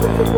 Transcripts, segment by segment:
Thank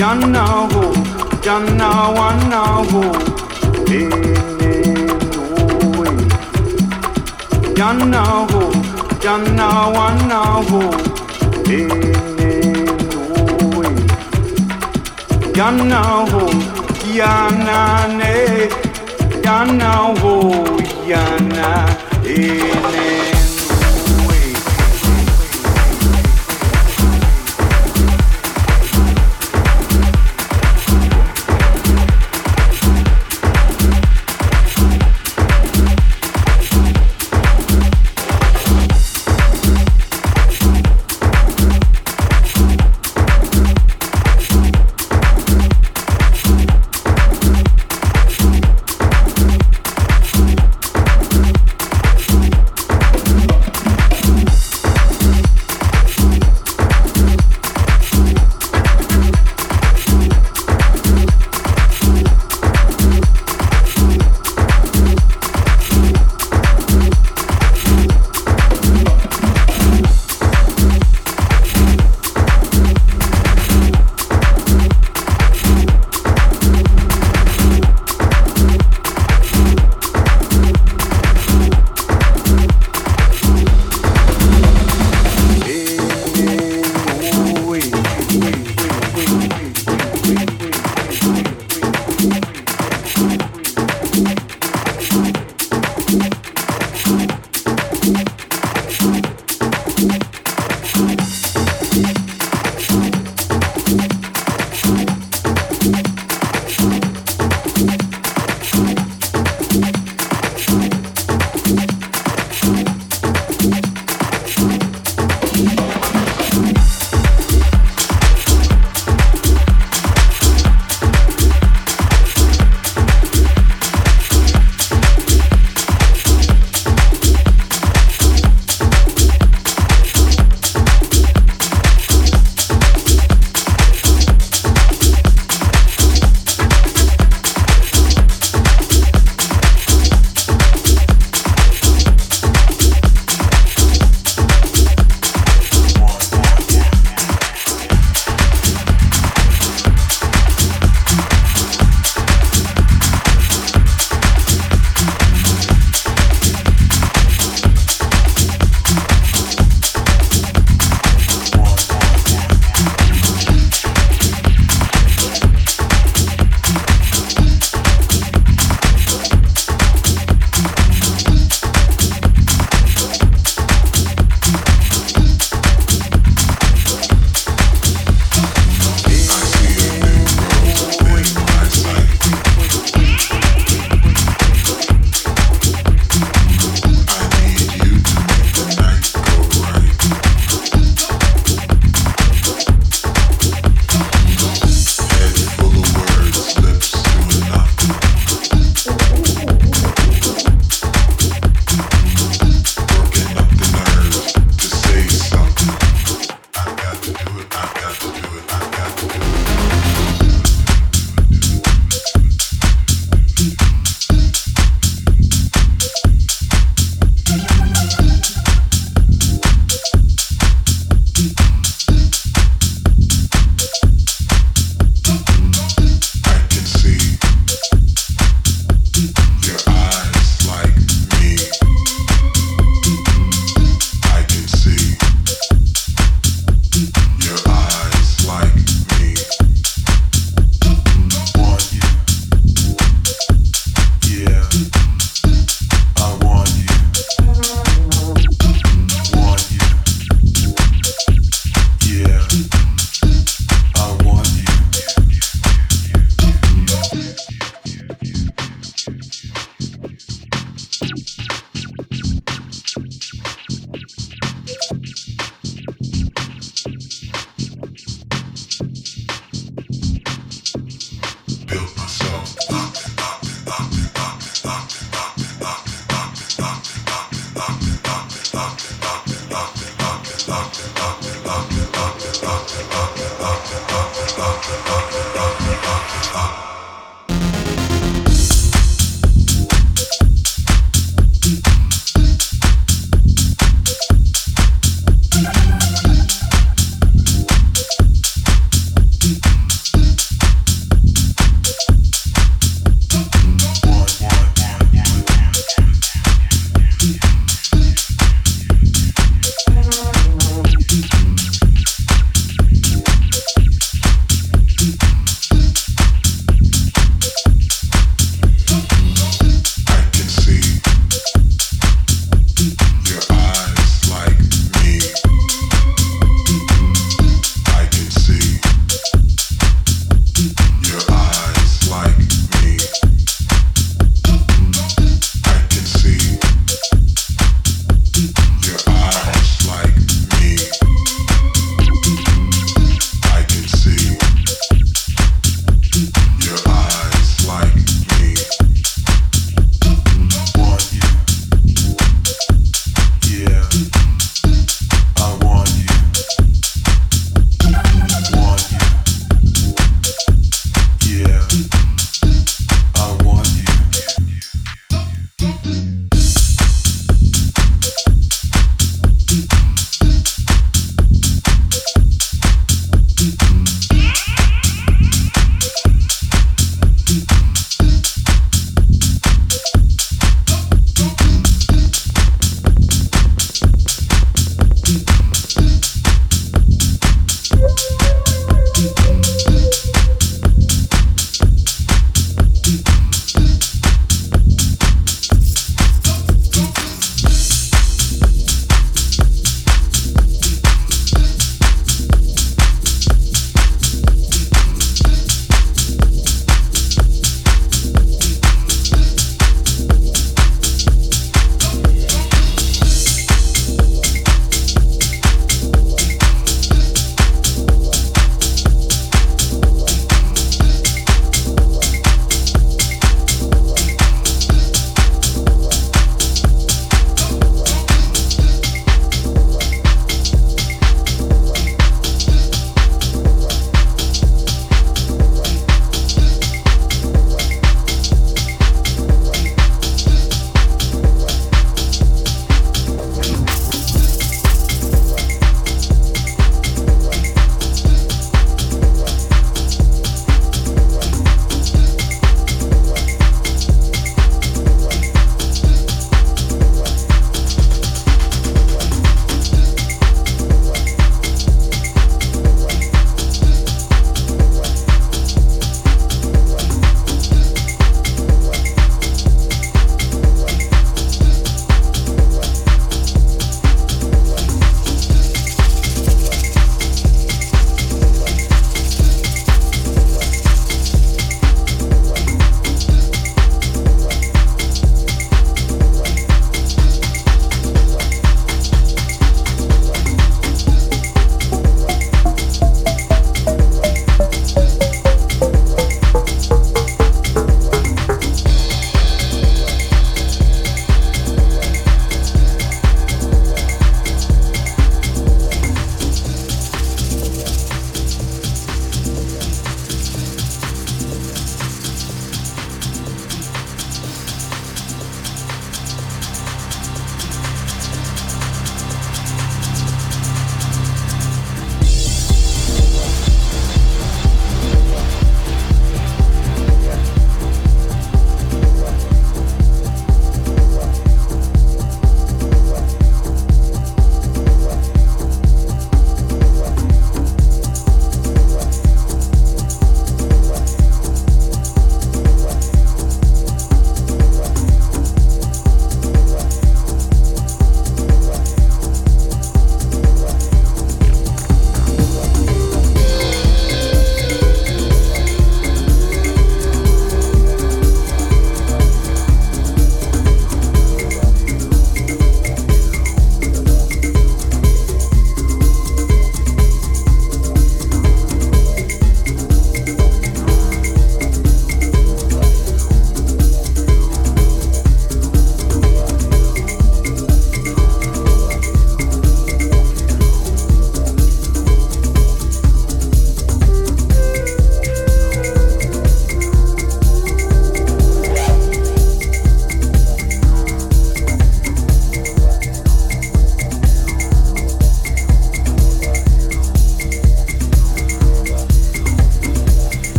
yanaho yanawanaho enewe yanaho yanawanaho enewe yanaho yanane yanaho yana ene